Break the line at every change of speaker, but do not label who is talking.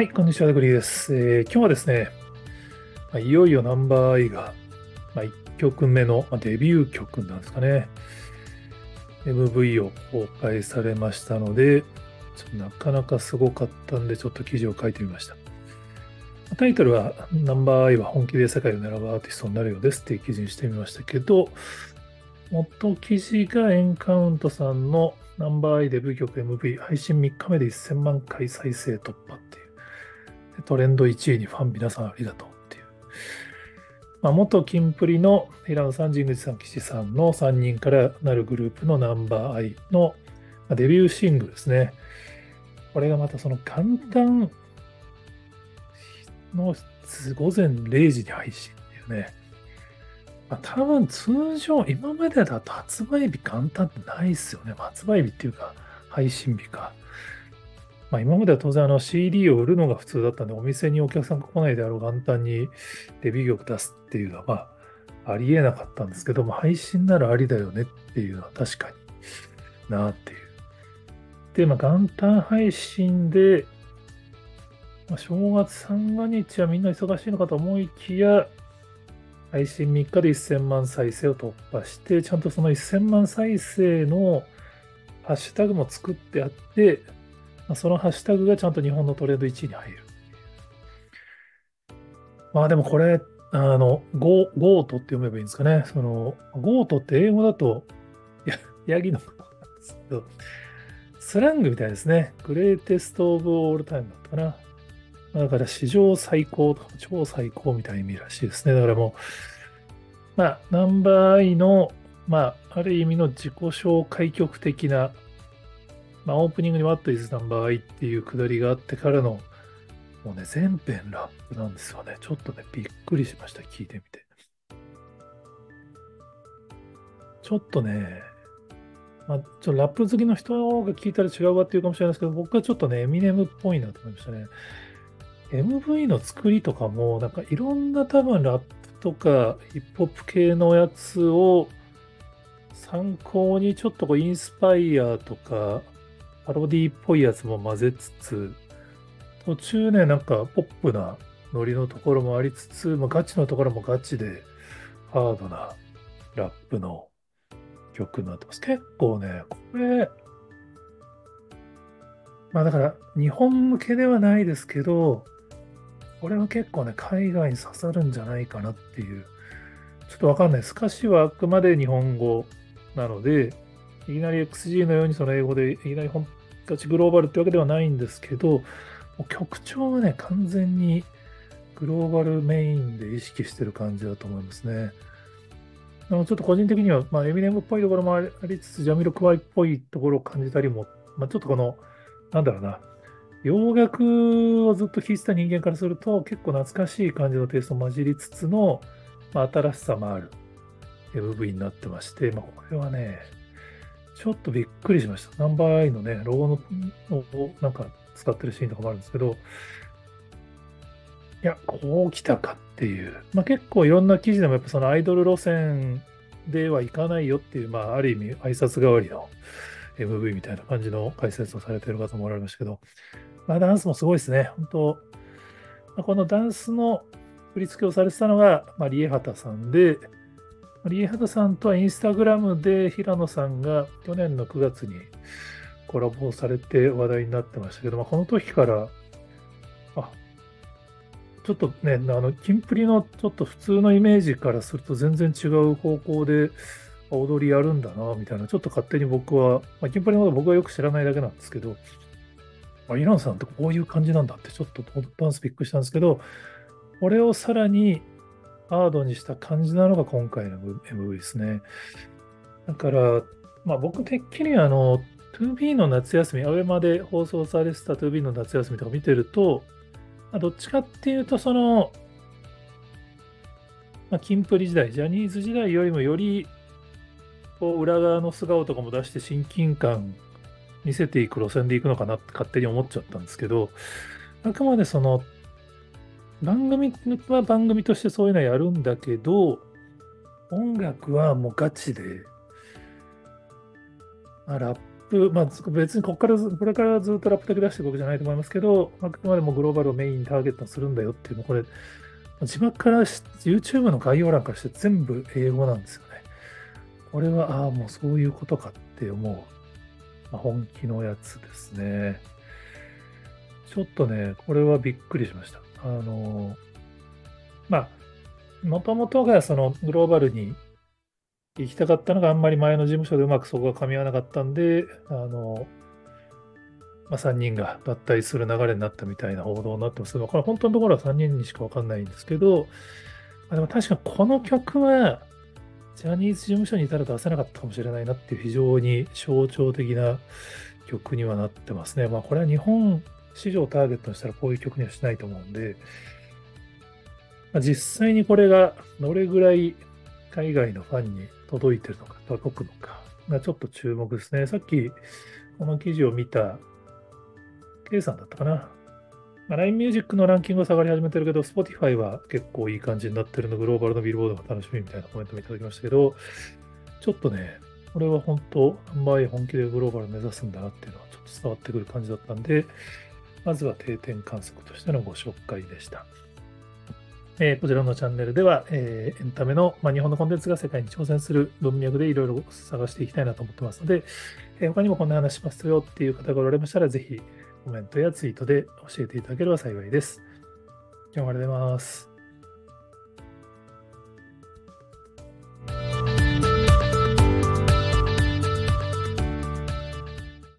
はい、こんにちは、グリーです。えー、今日はですね、まあ、いよいよナンバーアイが、まあ、1曲目の、まあ、デビュー曲なんですかね、MV を公開されましたので、ちょっとなかなかすごかったんで、ちょっと記事を書いてみました。タイトルは、ナンバーアイは本気で世界を狙うアーティストになるようですっていう記事にしてみましたけど、元記事がエンカウントさんのナンバーアイデビュー曲 MV 配信3日目で1000万回再生突破って。トレンド1位にファン皆さんありがとうっていう。まあ、元キンプリの平野さん、神口さん、岸さんの3人からなるグループのナンバーアイのデビューシングルですね。これがまたその簡単の午前0時に配信っていうね。まあ、多分通常、今までだと発売日簡単ってないですよね。発売日っていうか、配信日か。まあ、今までは当然あの CD を売るのが普通だったんで、お店にお客さんが来ないであろう簡単にデビュー曲出すっていうのは、まあ、ありえなかったんですけども、配信ならありだよねっていうのは確かになっていう。で、まあ、元旦配信で、まあ、正月三が日はみんな忙しいのかと思いきや、配信3日で1000万再生を突破して、ちゃんとその1000万再生のハッシュタグも作ってあって、そのハッシュタグがちゃんと日本のトレンド1位に入る。まあでもこれ、あの、 GO、GOAT って読めばいいんですかね。その、 goat って英語だと、ヤギのことなんですけど、スラングみたいですね。 Greatest Of All Time だったかな。だから史上最高とか超最高みたいな意味らしいですね。だからもう、まあ、ナンバーアイの、まあ、ある意味の自己紹介曲的な、まあ、オープニングに What is Number I っていうくだりがあってからの、もうね、全編ラップなんですよね。ちょっとね、びっくりしました。聞いてみて。ちょっとね、まあ、ちょっとラップ好きの人が聞いたら違うわっていうかもしれないですけど、僕はちょっとね、エミネムっぽいなと思いましたね。MV の作りとかも、なんかいろんな多分ラップとかヒップホップ系のやつを参考にちょっとこうインスパイアとかパロディっぽいやつも混ぜつつ、途中ね、なんかポップなノリのところもありつつ、まあ、ガチのところもガチでハードなラップの曲になってます。結構ね、これ、まあだから日本向けではないですけど、これは結構ね、海外に刺さるんじゃないかなっていう、ちょっとわかんないです。歌詞はあくまで日本語なので、いきなり XG のようにその英語でいきなり本ガチグローバルってわけではないんですけど、曲調はね、完全にグローバルメインで意識してる感じだと思いますね。ちょっと個人的には、まあ、エミネムっぽいところもありつつ、ジャミロクワイっぽいところを感じたりも、まあ、ちょっとこの、なんだろうな、洋楽をずっと聴いてた人間からすると結構懐かしい感じのテイストを混じりつつの、まあ、新しさもある MV になってまして、まあ、これはね、ちょっとびっくりしました。ナンバーアイのね、ロゴのをなんか使ってるシーンとかもあるんですけど、いや、こう来たかっていう、まあ、結構いろんな記事でもやっぱそのアイドル路線ではいかないよっていう、まあ、ある意味挨拶代わりの MV みたいな感じの解説をされてる方もおられましたけど、まあ、ダンスもすごいですね。本当、まあ、このダンスの振り付けをされてたのが、まあ、リエハタさんで、リエハタさんとはインスタグラムで平野さんが去年の9月にコラボされて話題になってましたけど、まあ、この時から、あ、ちょっとね、あの、キンプリのちょっと普通のイメージからすると全然違う方向で踊りやるんだな、みたいな、ちょっと勝手に僕は、まあ、キンプリのこと僕はよく知らないだけなんですけど、あ、イランさんってこういう感じなんだってちょっとダンスびっくりしたんですけど、これをさらにハードにした感じなのが今回の MV ですね。だから、まあ僕てっきりあの、2B の夏休み、アベマで放送されてた 2B の夏休みとか見てると、まあ、どっちかっていうと、その、まあ、キンプリ時代、ジャニーズ時代よりもより、こう、裏側の素顔とかも出して親近感見せていく路線でいくのかなって勝手に思っちゃったんですけど、あくまでその、番組は番組としてそういうのやるんだけど、音楽はもうガチで、まあ、ラップ、まあ、別にここからず、これからずっとラップだけ出していくわけじゃないと思いますけど、あくまでもグローバルをメインターゲットにするんだよっていうの、これ、字幕から、YouTube の概要欄からして全部英語なんですよね。これは、ああ、もうそういうことかって思う、まあ、本気のやつですね。ちょっとね、これはびっくりしました。あの、まあ、もともとがそのグローバルに行きたかったのがあんまり前の事務所でうまくそこが噛み合わなかったんで、あの、まあ、3人が脱退する流れになったみたいな報道になってますけど、これ本当のところは3人にしかわかんないんですけど、あ、でも確かこの曲は、ジャニーズ事務所にいたら出せなかったかもしれないなっていう非常に象徴的な曲にはなってますね。まあこれは日本市場をターゲットにしたらこういう曲にはしないと思うんで、まあ、実際にこれがどれぐらい海外のファンに届いてるのか、届くのかがちょっと注目ですね。さっきこの記事を見た K さんだったかな。まあ、LINE Music のランキングは下がり始めてるけど、Spotify は結構いい感じになってるの、グローバルのビルボードが楽しみみたいなコメントもいただきましたけど、ちょっとね、これは本当、販売本気でグローバル目指すんだなっていうのはちょっと伝わってくる感じだったんで、まずは定点観測としてのご紹介でした。えー、こちらのチャンネルでは、えー、エンタメの、まあ、日本のコンテンツが世界に挑戦する文脈でいろいろ探していきたいなと思ってますので、えー、他にもこんな話しますよっていう方がおられましたら、ぜひコメントやツイートで教えていただければ幸いです。今日もありがとうございます。